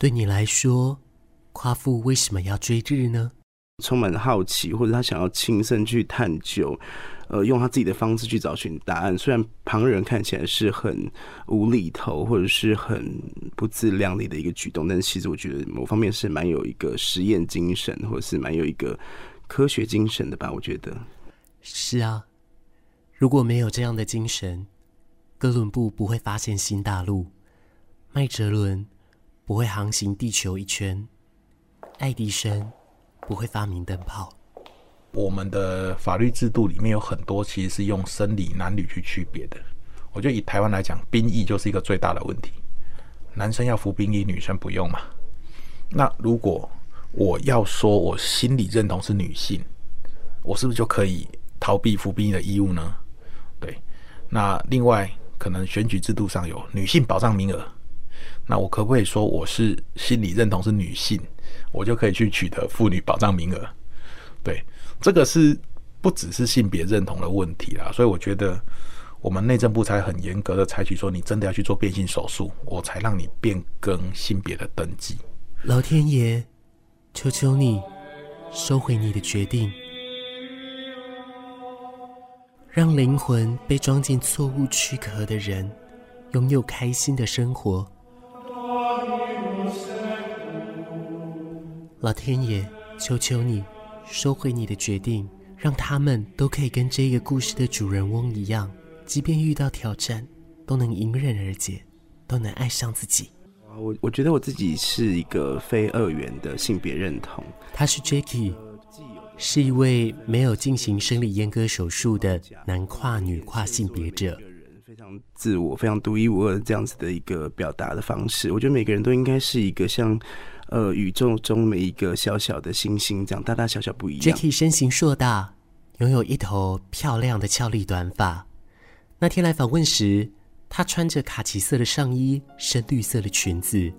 对你来说，夸父为什么要追日呢？充满好奇，或者他想要亲身去探究，呃，用他自己的方式去找寻答案。虽然旁人看起来是很无厘头，或者是很不自量力的一个举动，但是其实我觉得某方面是蛮有一个实验精神，或者是蛮有一个科学精神的吧。我觉得是啊，如果没有这样的精神，哥伦布不会发现新大陆，麦哲伦不会航行地球一圈，爱迪生。不会发明灯泡。我们的法律制度里面有很多其实是用生理男女去区别的。我觉得以台湾来讲，兵役就是一个最大的问题。男生要服兵役，女生不用嘛？那如果我要说我心理认同是女性，我是不是就可以逃避服兵役的义务呢？对。那另外，可能选举制度上有女性保障名额，那我可不可以说我是心理认同是女性？我就可以去取得妇女保障名额，对，这个是不只是性别认同的问题啦，所以我觉得我们内政部才很严格的采取说，你真的要去做变性手术，我才让你变更性别的登记。老天爷，求求你收回你的决定，让灵魂被装进错误躯壳的人拥有开心的生活。老天爷，求求你收回你的决定，让他们都可以跟这个故事的主人翁一样，即便遇到挑战，都能迎刃而解，都能爱上自己。我我觉得我自己是一个非二元的性别认同。他是 Jacky，是一位没有进行生理阉割手术的男跨女跨性别者，非常自我、非常独一无二这样子的一个表达的方式。我觉得每个人都应该是一个像。呃，宇宙中每一个小小的星星，这样大大小小不一样。Jacky 身形硕大，拥有一头漂亮的俏丽短发。那天来访问时，他穿着卡其色的上衣，深绿色的裙子，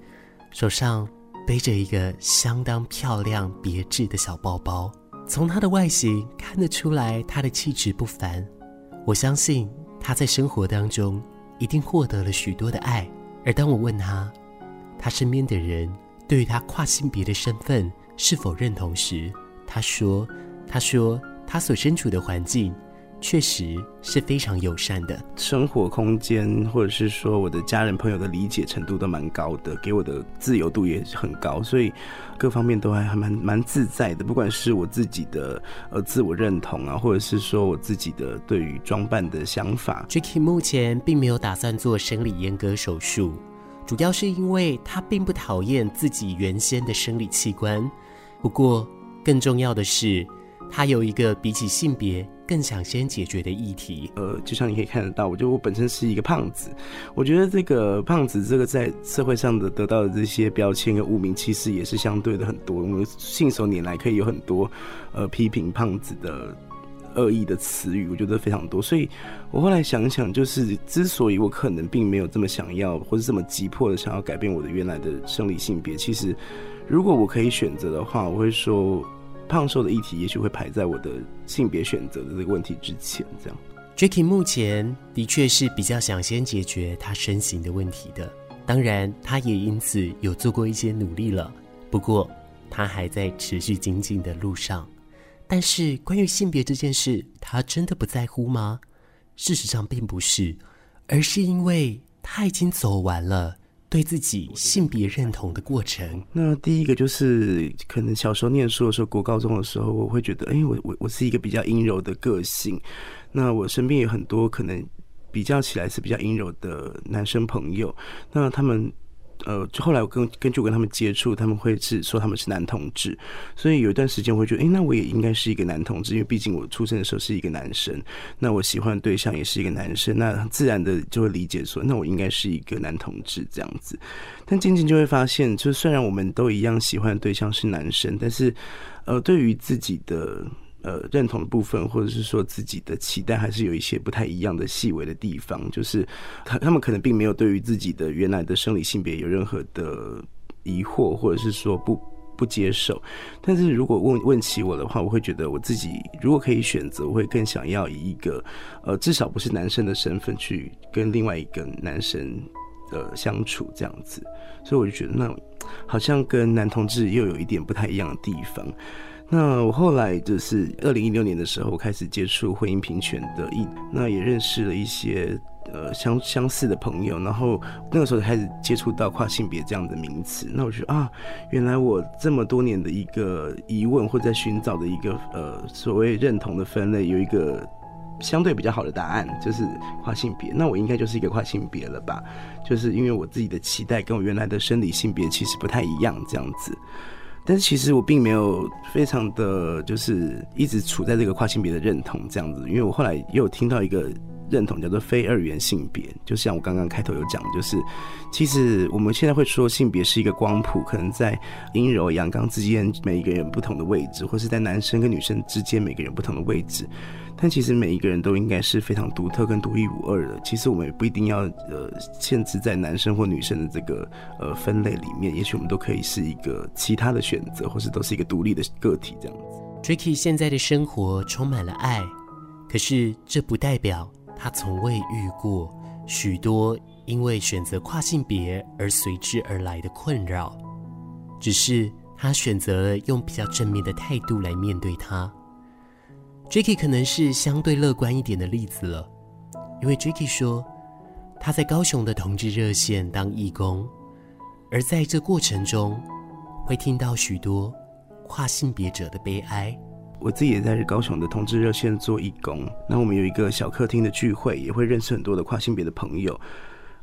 手上背着一个相当漂亮别致的小包包。从他的外形看得出来，他的气质不凡。我相信他在生活当中一定获得了许多的爱。而当我问他，他身边的人。对于他跨性别的身份是否认同时，他说：“他说他所身处的环境确实是非常友善的，生活空间或者是说我的家人朋友的理解程度都蛮高的，给我的自由度也很高，所以各方面都还还蛮蛮自在的。不管是我自己的呃自我认同啊，或者是说我自己的对于装扮的想法，Jacky 目前并没有打算做生理阉割手术。”主要是因为他并不讨厌自己原先的生理器官，不过更重要的是，他有一个比起性别更想先解决的议题。呃，就像你可以看得到，我觉得我本身是一个胖子，我觉得这个胖子这个在社会上的得到的这些标签跟污名，其实也是相对的很多。我们信手拈来可以有很多呃批评胖子的。恶意的词语，我觉得非常多，所以我后来想想，就是之所以我可能并没有这么想要，或者这么急迫的想要改变我的原来的生理性别，其实如果我可以选择的话，我会说胖瘦的议题也许会排在我的性别选择的这个问题之前。这样 Jackie 目前的确是比较想先解决他身形的问题的，当然他也因此有做过一些努力了，不过他还在持续精进的路上。但是关于性别这件事，他真的不在乎吗？事实上并不是，而是因为他已经走完了对自己性别认同的过程。那第一个就是，可能小时候念书的时候，国高中的时候，我会觉得，哎，我我我是一个比较阴柔的个性。那我身边有很多可能比较起来是比较阴柔的男生朋友，那他们。呃，就后来我跟根据我跟他们接触，他们会是说他们是男同志，所以有一段时间我会觉得，哎，那我也应该是一个男同志，因为毕竟我出生的时候是一个男生，那我喜欢的对象也是一个男生，那自然的就会理解说，那我应该是一个男同志这样子。但渐渐就会发现，就虽然我们都一样喜欢的对象是男生，但是呃，对于自己的。呃，认同的部分，或者是说自己的期待，还是有一些不太一样的细微的地方。就是他他们可能并没有对于自己的原来的生理性别有任何的疑惑，或者是说不不接受。但是如果问问起我的话，我会觉得我自己如果可以选择，我会更想要以一个呃至少不是男生的身份去跟另外一个男生呃相处这样子，所以我就觉得那好像跟男同志又有一点不太一样的地方。那我后来就是二零一六年的时候，开始接触婚姻平权的议，那也认识了一些呃相相似的朋友，然后那个时候开始接触到跨性别这样的名词。那我觉得啊，原来我这么多年的一个疑问或在寻找的一个呃所谓认同的分类，有一个相对比较好的答案，就是跨性别。那我应该就是一个跨性别了吧？就是因为我自己的期待跟我原来的生理性别其实不太一样，这样子。但是其实我并没有非常的就是一直处在这个跨性别的认同这样子，因为我后来又听到一个认同叫做非二元性别，就像我刚刚开头有讲，就是其实我们现在会说性别是一个光谱，可能在阴柔阳刚之间每一个人不同的位置，或是在男生跟女生之间每个人不同的位置。但其实每一个人都应该是非常独特跟独一无二的。其实我们也不一定要呃限制在男生或女生的这个呃分类里面，也许我们都可以是一个其他的选择，或是都是一个独立的个体这样子。Jacky 现在的生活充满了爱，可是这不代表他从未遇过许多因为选择跨性别而随之而来的困扰，只是他选择用比较正面的态度来面对它。Jacky 可能是相对乐观一点的例子了，因为 Jacky 说他在高雄的同志热线当义工，而在这过程中会听到许多跨性别者的悲哀。我自己也在高雄的同志热线做义工，那我们有一个小客厅的聚会，也会认识很多的跨性别的朋友。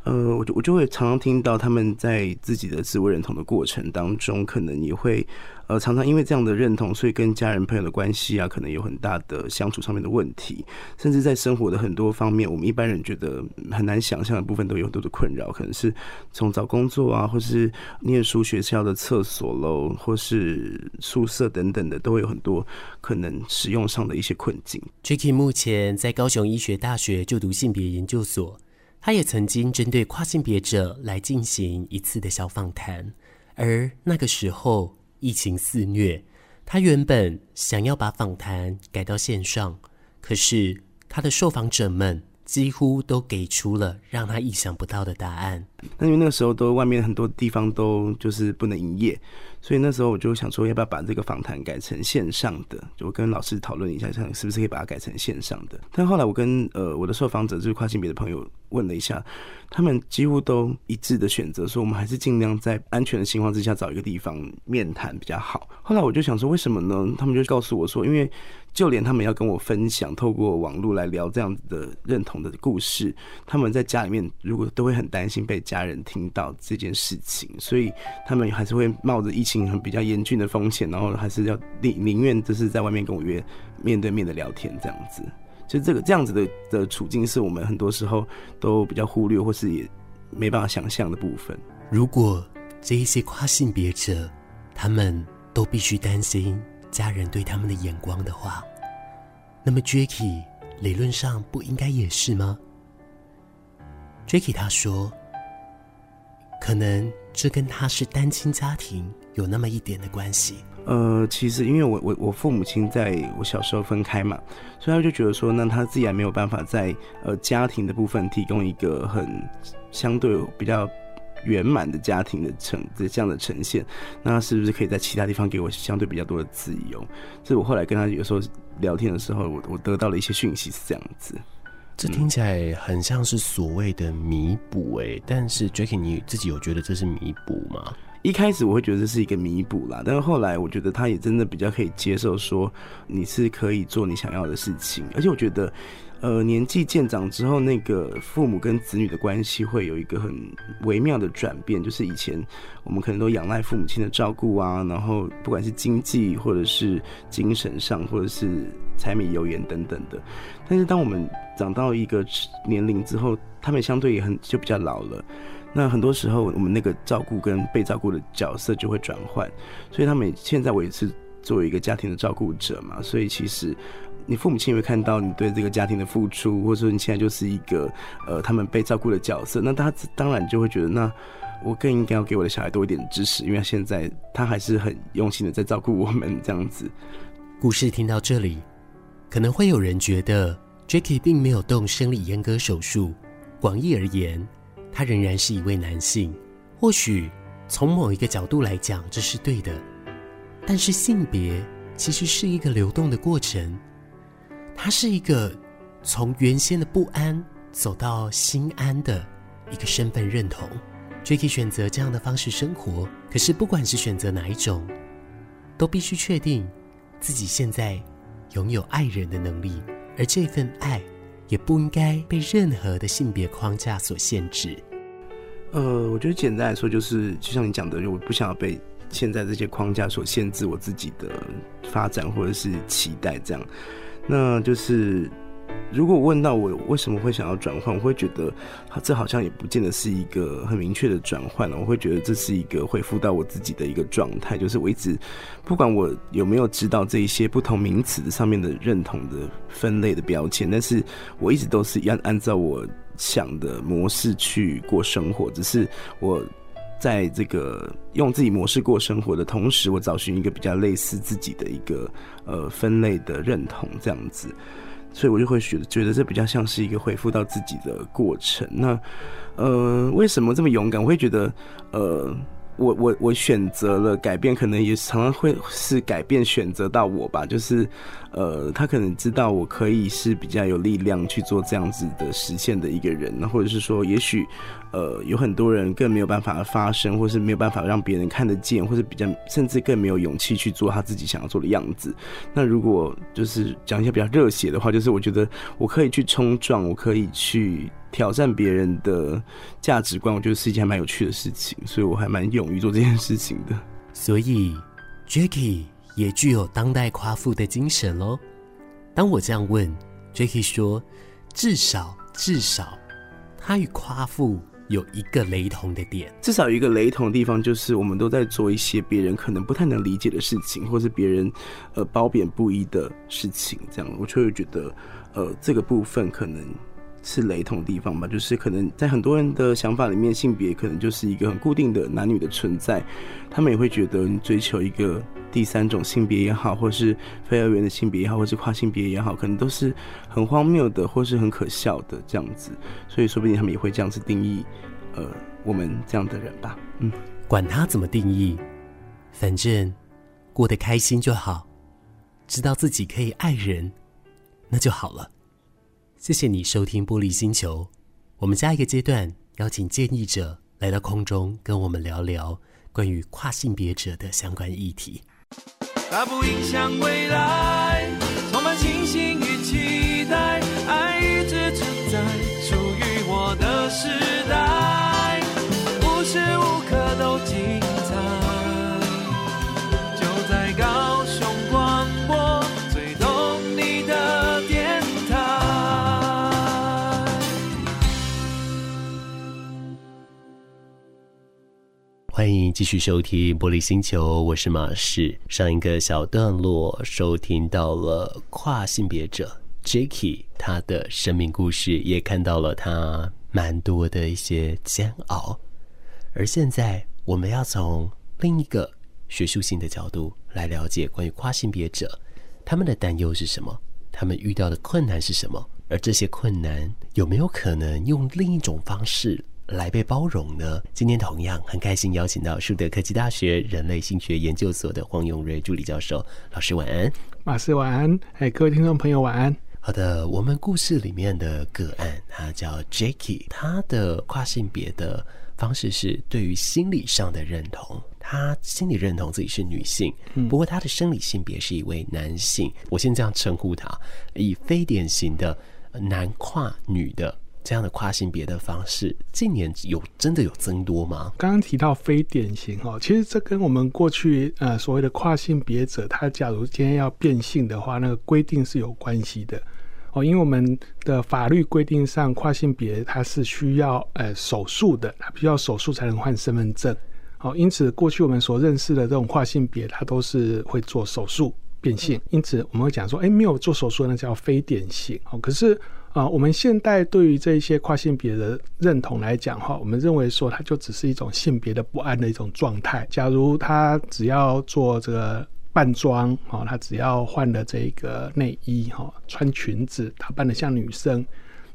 呃，我就我就会常常听到他们在自己的自我认同的过程当中，可能也会呃常常因为这样的认同，所以跟家人朋友的关系啊，可能有很大的相处上面的问题，甚至在生活的很多方面，我们一般人觉得很难想象的部分，都有很多的困扰，可能是从找工作啊，或是念书学校的厕所喽，或是宿舍等等的，都会有很多可能使用上的一些困境。Jacky 目前在高雄医学大学就读性别研究所。他也曾经针对跨性别者来进行一次的小访谈，而那个时候疫情肆虐，他原本想要把访谈改到线上，可是他的受访者们几乎都给出了让他意想不到的答案。那因为那个时候都外面很多地方都就是不能营业。所以那时候我就想说，要不要把这个访谈改成线上的？就跟老师讨论一下，看是不是可以把它改成线上的。但后来我跟呃我的受访者，就是跨性别的朋友问了一下，他们几乎都一致的选择说，我们还是尽量在安全的情况之下找一个地方面谈比较好。后来我就想说，为什么呢？他们就告诉我说，因为就连他们要跟我分享，透过网络来聊这样子的认同的故事，他们在家里面如果都会很担心被家人听到这件事情，所以他们还是会冒着疫情很比较严峻的风险，然后还是要宁宁愿就是在外面跟我约面对面的聊天这样子，就这个这样子的的处境是我们很多时候都比较忽略或是也没办法想象的部分。如果这一些跨性别者他们都必须担心家人对他们的眼光的话，那么 Jacky 理论上不应该也是吗？Jacky 他说，可能。这跟他是单亲家庭有那么一点的关系。呃，其实因为我我我父母亲在我小时候分开嘛，所以他就觉得说，那他自己还没有办法在呃家庭的部分提供一个很相对比较圆满的家庭的呈这样的呈现，那他是不是可以在其他地方给我相对比较多的自由？所以我后来跟他有时候聊天的时候，我我得到了一些讯息是这样子。这听起来很像是所谓的弥补哎，但是 Jacky 你自己有觉得这是弥补吗？一开始我会觉得这是一个弥补啦，但是后来我觉得他也真的比较可以接受，说你是可以做你想要的事情，而且我觉得。呃，年纪渐长之后，那个父母跟子女的关系会有一个很微妙的转变。就是以前我们可能都仰赖父母亲的照顾啊，然后不管是经济或者是精神上，或者是柴米油盐等等的。但是当我们长到一个年龄之后，他们相对也很就比较老了。那很多时候，我们那个照顾跟被照顾的角色就会转换。所以他们现在我也是作为一个家庭的照顾者嘛，所以其实。你父母亲也会看到你对这个家庭的付出，或者说你现在就是一个呃他们被照顾的角色，那他当然就会觉得，那我更应该要给我的小孩多一点支持，因为现在他还是很用心的在照顾我们这样子。故事听到这里，可能会有人觉得 Jackie 并没有动生理阉割手术。广义而言，他仍然是一位男性。或许从某一个角度来讲，这是对的。但是性别其实是一个流动的过程，它是一个从原先的不安走到心安的一个身份认同。Jacky 选择这样的方式生活，可是不管是选择哪一种，都必须确定自己现在拥有爱人的能力，而这份爱也不应该被任何的性别框架所限制。呃，我觉得简单来说，就是就像你讲的，我不想要被。现在这些框架所限制我自己的发展或者是期待，这样，那就是如果问到我为什么会想要转换，我会觉得这好像也不见得是一个很明确的转换了。我会觉得这是一个恢复到我自己的一个状态，就是我一直不管我有没有知道这一些不同名词上面的认同的分类的标签，但是我一直都是按按照我想的模式去过生活，只是我。在这个用自己模式过生活的同时，我找寻一个比较类似自己的一个呃分类的认同，这样子，所以我就会觉得觉得这比较像是一个恢复到自己的过程。那呃，为什么这么勇敢？我会觉得呃。我我我选择了改变，可能也常常会是改变选择到我吧，就是，呃，他可能知道我可以是比较有力量去做这样子的实现的一个人，或者是说，也许，呃，有很多人更没有办法发声，或是没有办法让别人看得见，或是比较甚至更没有勇气去做他自己想要做的样子。那如果就是讲一些比较热血的话，就是我觉得我可以去冲撞，我可以去。挑战别人的价值观，我觉得是一件还蛮有趣的事情，所以我还蛮勇于做这件事情的。所以 j a c k i e 也具有当代夸父的精神喽。当我这样问 j a c k i e 说：“至少，至少，他与夸父有一个雷同的点。至少有一个雷同的地方，就是我们都在做一些别人可能不太能理解的事情，或是别人呃褒贬不一的事情。这样，我就会觉得，呃，这个部分可能。”是雷同的地方吧，就是可能在很多人的想法里面，性别可能就是一个很固定的男女的存在，他们也会觉得你追求一个第三种性别也好，或是非二元的性别也好，或是跨性别也好，可能都是很荒谬的，或是很可笑的这样子，所以说不定他们也会这样子定义，呃，我们这样的人吧。嗯，管他怎么定义，反正过得开心就好，知道自己可以爱人，那就好了。谢谢你收听玻璃星球。我们下一个阶段邀请建议者来到空中，跟我们聊聊关于跨性别者的相关议题。它不影响未来，充满信心与期待，爱一直存在，属于我的时欢迎继续收听《玻璃星球》，我是马士。上一个小段落收听到了跨性别者 Jacky 他的生命故事，也看到了他蛮多的一些煎熬。而现在，我们要从另一个学术性的角度来了解关于跨性别者他们的担忧是什么，他们遇到的困难是什么，而这些困难有没有可能用另一种方式来被包容呢？今天同样很开心邀请到树德科技大学人类性学研究所的黄永瑞助理教授，老师晚安，马师晚安，哎，各位听众朋友晚安。好的，我们故事里面的个案，他叫 Jacky，他的跨性别的方式是对于心理上的认同，他心理认同自己是女性，不过他的生理性别是一位男性，我先这样称呼他，以非典型的男跨女的。这样的跨性别的方式，近年有真的有增多吗？刚刚提到非典型哦，其实这跟我们过去呃所谓的跨性别者，他假如今天要变性的话，那个规定是有关系的哦，因为我们的法律规定上，跨性别它是需要呃手术的，它必须要手术才能换身份证哦，因此过去我们所认识的这种跨性别，它都是会做手术变性，因此我们会讲说，哎，没有做手术那叫非典型哦，可是。啊，我们现代对于这些跨性别的认同来讲哈，我们认为说它就只是一种性别的不安的一种状态。假如他只要做这个扮装，哈，他只要换了这个内衣，哈，穿裙子，打扮得像女生，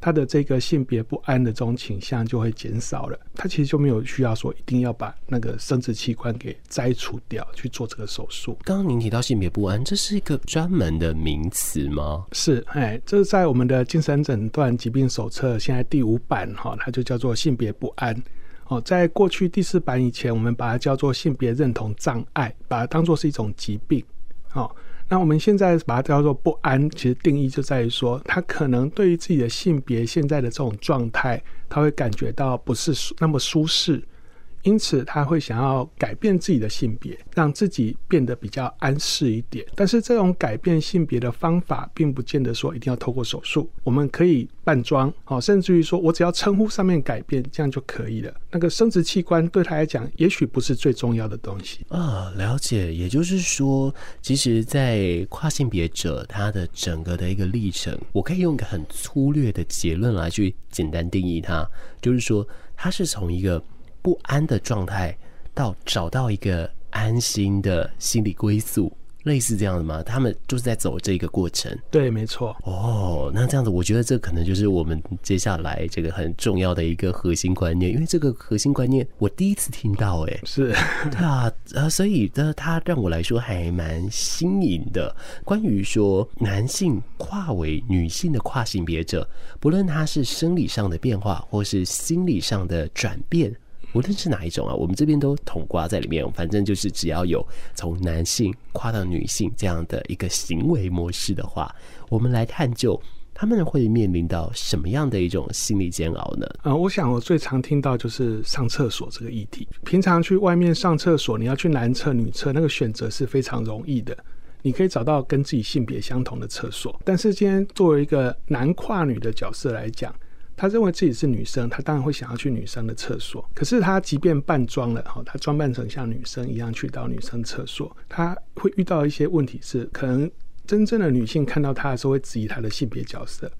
他的这个性别不安的这种倾向就会减少了。他其实就没有需要说一定要把那个生殖器官给摘除掉去做这个手术。刚刚您提到性别不安，这是一个专门的名词吗？是，哎，这是在我们的精神诊断疾病手册现在第五版哈，它就叫做性别不安。哦，在过去第四版以前，我们把它叫做性别认同障碍，把它当做是一种疾病。好，那我们现在把它叫做不安，其实定义就在于说，他可能对于自己的性别现在的这种状态，他会感觉到不是那么舒适。因此，他会想要改变自己的性别，让自己变得比较安适一点。但是，这种改变性别的方法，并不见得说一定要透过手术。我们可以扮装，好，甚至于说我只要称呼上面改变，这样就可以了。那个生殖器官对他来讲，也许不是最重要的东西啊。了解，也就是说，其实，在跨性别者他的整个的一个历程，我可以用一个很粗略的结论来去简单定义他，就是说，他是从一个。不安的状态，到找到一个安心的心理归宿，类似这样的吗？他们就是在走这个过程。对，没错。哦，那这样子，我觉得这可能就是我们接下来这个很重要的一个核心观念，因为这个核心观念我第一次听到，哎，是，对啊，呃，所以呢，它让我来说还蛮新颖的。关于说男性跨为女性的跨性别者，不论他是生理上的变化，或是心理上的转变。无论是哪一种啊，我们这边都统括在里面。反正就是只要有从男性跨到女性这样的一个行为模式的话，我们来探究他们会面临到什么样的一种心理煎熬呢？呃，我想我最常听到就是上厕所这个议题。平常去外面上厕所，你要去男厕、女厕，那个选择是非常容易的，你可以找到跟自己性别相同的厕所。但是今天作为一个男跨女的角色来讲，他认为自己是女生，他当然会想要去女生的厕所。可是他即便扮装了，哈，他装扮成像女生一样去到女生厕所，他会遇到一些问题是，可能真正的女性看到他的时候会质疑他的性别角色。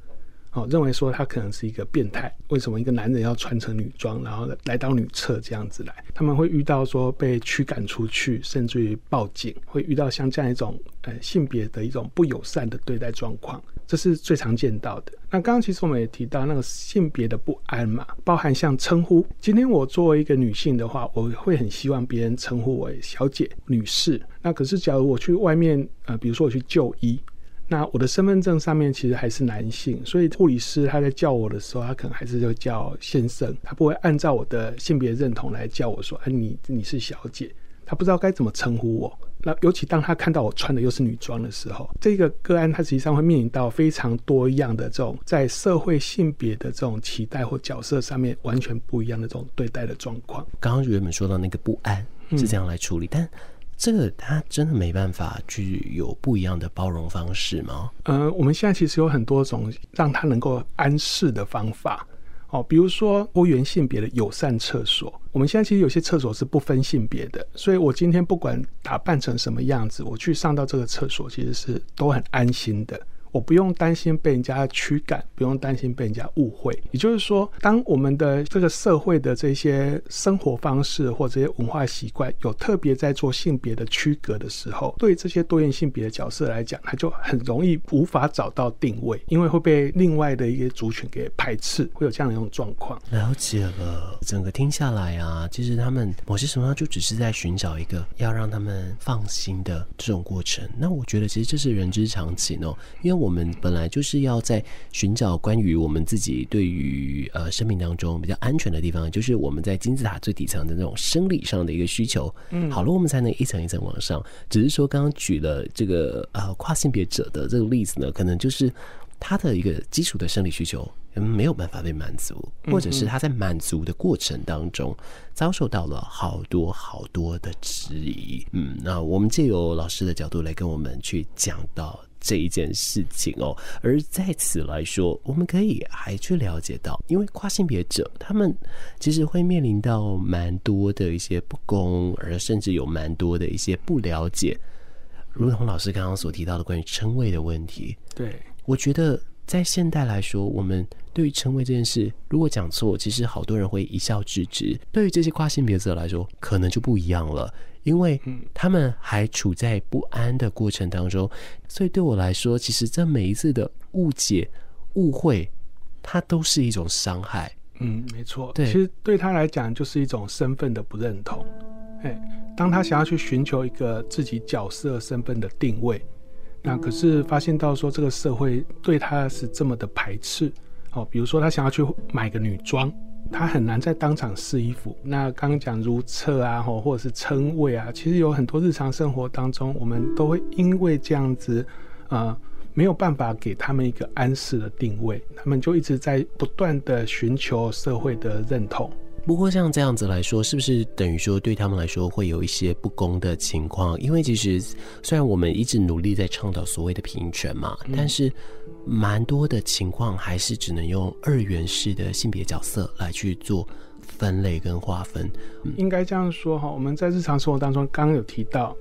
哦，认为说他可能是一个变态，为什么一个男人要穿成女装，然后来到女厕这样子来？他们会遇到说被驱赶出去，甚至于报警，会遇到像这样一种呃性别的一种不友善的对待状况，这是最常见到的。那刚刚其实我们也提到那个性别的不安嘛，包含像称呼。今天我作为一个女性的话，我会很希望别人称呼我为小姐、女士。那可是假如我去外面，呃，比如说我去就医。那我的身份证上面其实还是男性，所以护理师他在叫我的时候，他可能还是就叫先生，他不会按照我的性别认同来叫我说，哎，你你是小姐，他不知道该怎么称呼我。那尤其当他看到我穿的又是女装的时候，这个个案他实际上会面临到非常多样的这种在社会性别的这种期待或角色上面完全不一样的这种对待的状况。刚刚原本说到那个不安是这样来处理，但。这个他真的没办法去有不一样的包容方式吗？呃，我们现在其实有很多种让他能够安适的方法，哦，比如说多元性别的友善厕所。我们现在其实有些厕所是不分性别的，所以我今天不管打扮成什么样子，我去上到这个厕所，其实是都很安心的。我不用担心被人家驱赶，不用担心被人家误会。也就是说，当我们的这个社会的这些生活方式或这些文化习惯有特别在做性别的区隔的时候，对这些多元性别的角色来讲，他就很容易无法找到定位，因为会被另外的一些族群给排斥，会有这样的一种状况。了解了，整个听下来啊，其实他们某些时候就只是在寻找一个要让他们放心的这种过程。那我觉得其实这是人之常情哦，因为。我们本来就是要在寻找关于我们自己对于呃生命当中比较安全的地方，就是我们在金字塔最底层的那种生理上的一个需求。嗯，好了，我们才能一层一层往上。只是说刚刚举了这个呃跨性别者的这个例子呢，可能就是他的一个基础的生理需求没有办法被满足，或者是他在满足的过程当中遭受到了好多好多的质疑。嗯，那我们借由老师的角度来跟我们去讲到。这一件事情哦，而在此来说，我们可以还去了解到，因为跨性别者他们其实会面临到蛮多的一些不公，而甚至有蛮多的一些不了解。如同老师刚刚所提到的关于称谓的问题，对，我觉得在现代来说，我们对于称谓这件事，如果讲错，其实好多人会一笑置之。对于这些跨性别者来说，可能就不一样了。因为他们还处在不安的过程当中，所以对我来说，其实这每一次的误解、误会，它都是一种伤害。嗯，没错。对，其实对他来讲，就是一种身份的不认同。哎，当他想要去寻求一个自己角色身份的定位，那可是发现到说这个社会对他是这么的排斥。哦，比如说他想要去买个女装。他很难在当场试衣服。那刚刚讲如厕啊，或或者是称谓啊，其实有很多日常生活当中，我们都会因为这样子，呃，没有办法给他们一个安适的定位，他们就一直在不断的寻求社会的认同。不过像这样子来说，是不是等于说对他们来说会有一些不公的情况？因为其实虽然我们一直努力在倡导所谓的平权嘛，嗯、但是蛮多的情况还是只能用二元式的性别角色来去做分类跟划分。应该这样说哈，我们在日常生活当中刚刚有提到。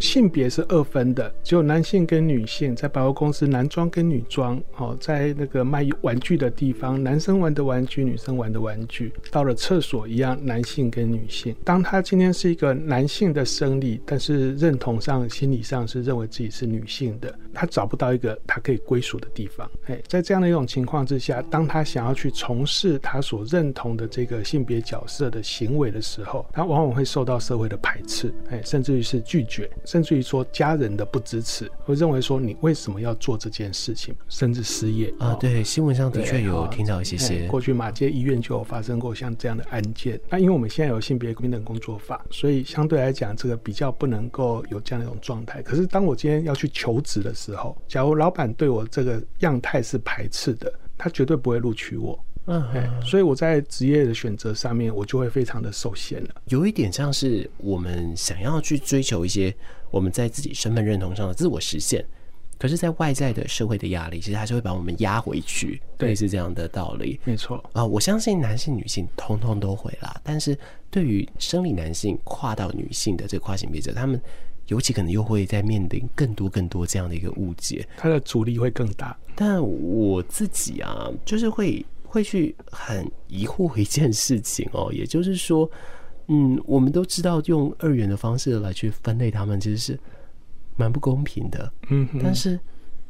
性别是二分的，只有男性跟女性，在百货公司男装跟女装，哦，在那个卖玩具的地方，男生玩的玩具，女生玩的玩具，到了厕所一样，男性跟女性。当他今天是一个男性的生理，但是认同上、心理上是认为自己是女性的，他找不到一个他可以归属的地方。哎，在这样的一种情况之下，当他想要去从事他所认同的这个性别角色的行为的时候，他往往会受到社会的排斥，哎，甚至于是拒绝。甚至于说家人的不支持，会认为说你为什么要做这件事情，甚至失业啊？对，新闻上的确有听到一些些。过去马街医院就有发生过像这样的案件。那因为我们现在有性别平等工作法，所以相对来讲，这个比较不能够有这样的一种状态。可是当我今天要去求职的时候，假如老板对我这个样态是排斥的，他绝对不会录取我。嗯，所以我在职业的选择上面，我就会非常的受限了。有一点像是我们想要去追求一些我们在自己身份认同上的自我实现，可是，在外在的社会的压力，其实还是会把我们压回去。对，是这样的道理。没错啊，我相信男性、女性通通都会啦。但是对于生理男性跨到女性的这个跨性别者，他们尤其可能又会在面临更多更多这样的一个误解，他的阻力会更大。但我自己啊，就是会。会去很疑惑一件事情哦，也就是说，嗯，我们都知道用二元的方式来去分类他们，其实是蛮不公平的。嗯，但是。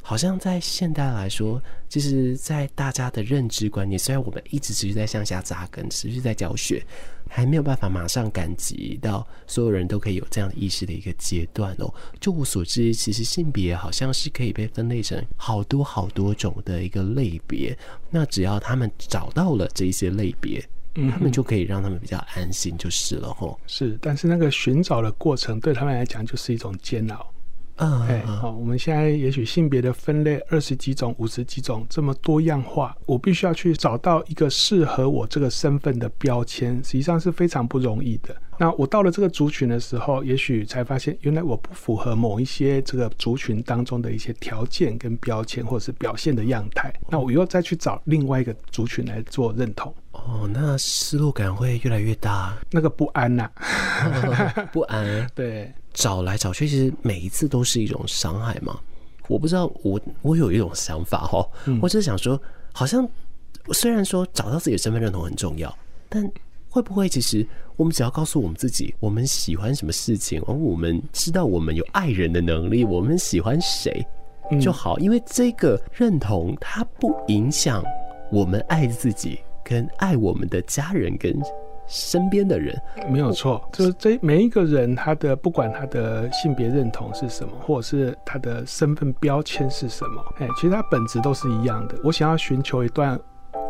好像在现代来说，其实，在大家的认知观念，虽然我们一直持续在向下扎根，持续在教学，还没有办法马上赶及到所有人都可以有这样的意识的一个阶段哦。就我所知，其实性别好像是可以被分类成好多好多种的一个类别。那只要他们找到了这一些类别，嗯，他们就可以让他们比较安心，就是了吼。是，但是那个寻找的过程对他们来讲就是一种煎熬。啊，哎，好，我们现在也许性别的分类二十几种、五十几种，这么多样化，我必须要去找到一个适合我这个身份的标签，实际上是非常不容易的。那我到了这个族群的时候，也许才发现，原来我不符合某一些这个族群当中的一些条件跟标签，或者是表现的样态。那我又再去找另外一个族群来做认同。哦，那失落感会越来越大，那个不安呐、啊哦，不安，对。找来找去，其实每一次都是一种伤害嘛。我不知道，我我有一种想法哦，嗯、我只是想说，好像虽然说找到自己的身份认同很重要，但会不会其实我们只要告诉我们自己，我们喜欢什么事情，而我们知道我们有爱人的能力，我们喜欢谁就好，因为这个认同它不影响我们爱自己跟爱我们的家人跟。身边的人没有错，就是这每一个人，他的不管他的性别认同是什么，或者是他的身份标签是什么，哎，其实他本质都是一样的。我想要寻求一段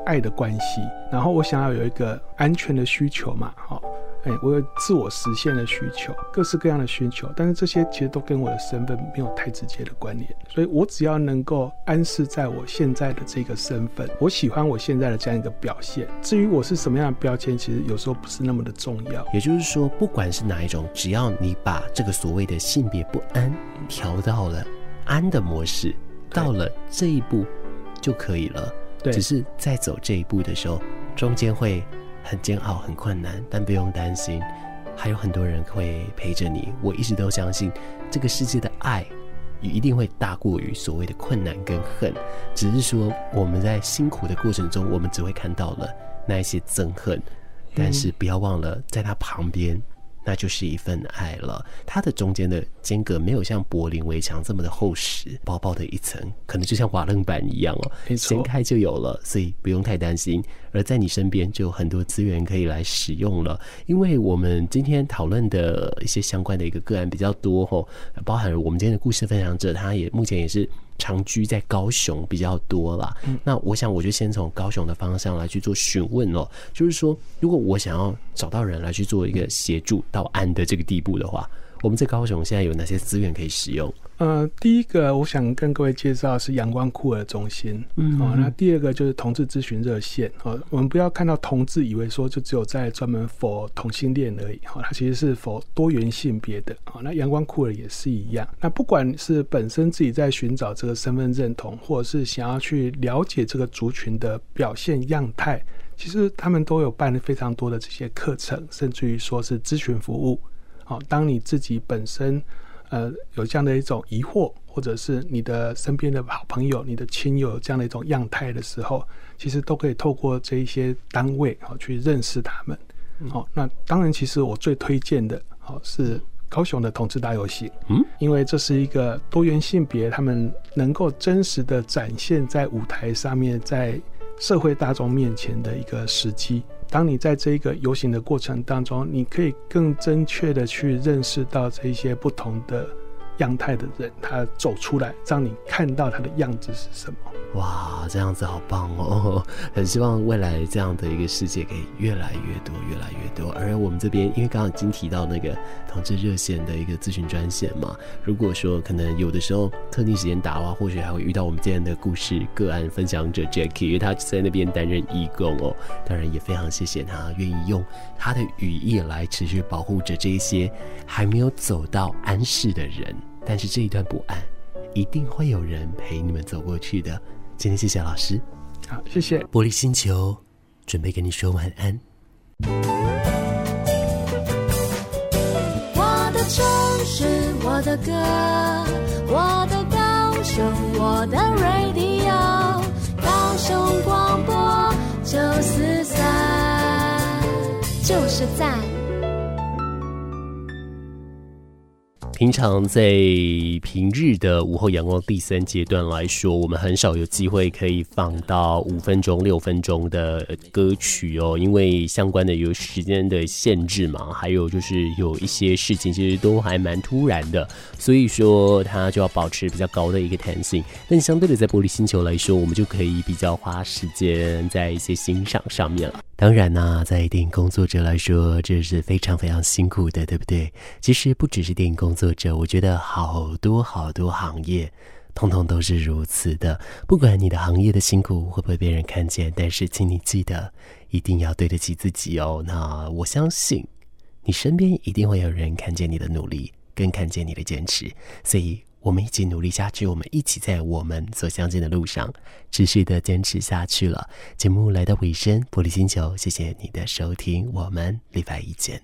爱的关系，然后我想要有一个安全的需求嘛，好。哎，我有自我实现的需求，各式各样的需求，但是这些其实都跟我的身份没有太直接的关联，所以我只要能够安适在我现在的这个身份，我喜欢我现在的这样一个表现。至于我是什么样的标签，其实有时候不是那么的重要。也就是说，不管是哪一种，只要你把这个所谓的性别不安调到了安的模式，到了这一步就可以了。对，只是在走这一步的时候，中间会。很煎熬，很困难，但不用担心，还有很多人会陪着你。我一直都相信，这个世界的爱也一定会大过于所谓的困难跟恨。只是说我们在辛苦的过程中，我们只会看到了那一些憎恨，但是不要忘了，在他旁边那就是一份爱了。它的中间的间隔没有像柏林围墙这么的厚实，薄薄的一层，可能就像瓦楞板一样哦，掀开就有了，所以不用太担心。而在你身边就有很多资源可以来使用了。因为我们今天讨论的一些相关的一个个案比较多哦，包含了我们今天的故事分享者，他也目前也是。长居在高雄比较多啦，嗯，那我想我就先从高雄的方向来去做询问哦，就是说，如果我想要找到人来去做一个协助到案的这个地步的话，我们在高雄现在有哪些资源可以使用？呃，第一个我想跟各位介绍是阳光酷儿中心，嗯，哦，那第二个就是同志咨询热线，哦，我们不要看到同志以为说就只有在专门 for 同性恋而已，哦，它其实是 for 多元性别的，哦，那阳光酷儿也是一样，那不管是本身自己在寻找这个身份认同，或者是想要去了解这个族群的表现样态，其实他们都有办非常多的这些课程，甚至于说是咨询服务，哦，当你自己本身。呃，有这样的一种疑惑，或者是你的身边的好朋友、你的亲友有这样的一种样态的时候，其实都可以透过这一些单位啊去认识他们。好、嗯，那当然，其实我最推荐的，好是高雄的同志大游戏，嗯，因为这是一个多元性别他们能够真实的展现在舞台上面，在社会大众面前的一个时机。当你在这一个游行的过程当中，你可以更正确的去认识到这一些不同的样态的人，他走出来，让你看到他的样子是什么。哇，这样子好棒哦！很希望未来这样的一个世界可以越来越多，越来越多。而我们这边，因为刚刚已经提到那个同志热线的一个咨询专线嘛，如果说可能有的时候特定时间打的话，或许还会遇到我们今天的故事个案分享者 Jackie，因为他在那边担任义工哦。当然也非常谢谢他愿意用他的羽翼来持续保护着这一些还没有走到安适的人。但是这一段不安，一定会有人陪你们走过去的。今天谢谢老师，好，谢谢。玻璃星球准备跟你说晚安。我的城市，我的歌，我的高雄，我的 radio，高雄广播九四三，就是赞。平常在平日的午后阳光第三阶段来说，我们很少有机会可以放到五分钟、六分钟的歌曲哦，因为相关的有时间的限制嘛，还有就是有一些事情其实都还蛮突然的，所以说它就要保持比较高的一个弹性。但相对的，在玻璃星球来说，我们就可以比较花时间在一些欣赏上面了。当然呢、在电影工作者来说，这是非常非常辛苦的，对不对？其实不只是电影工作作者，我觉得好多好多行业，通通都是如此的。不管你的行业的辛苦会不会被人看见，但是请你记得，一定要对得起自己哦。那我相信，你身边一定会有人看见你的努力，更看见你的坚持，所以。我们一起努力下去，我们一起在我们所相见的路上持续的坚持下去了。节目来到尾声，玻璃星球，谢谢你的收听，我们礼拜一见。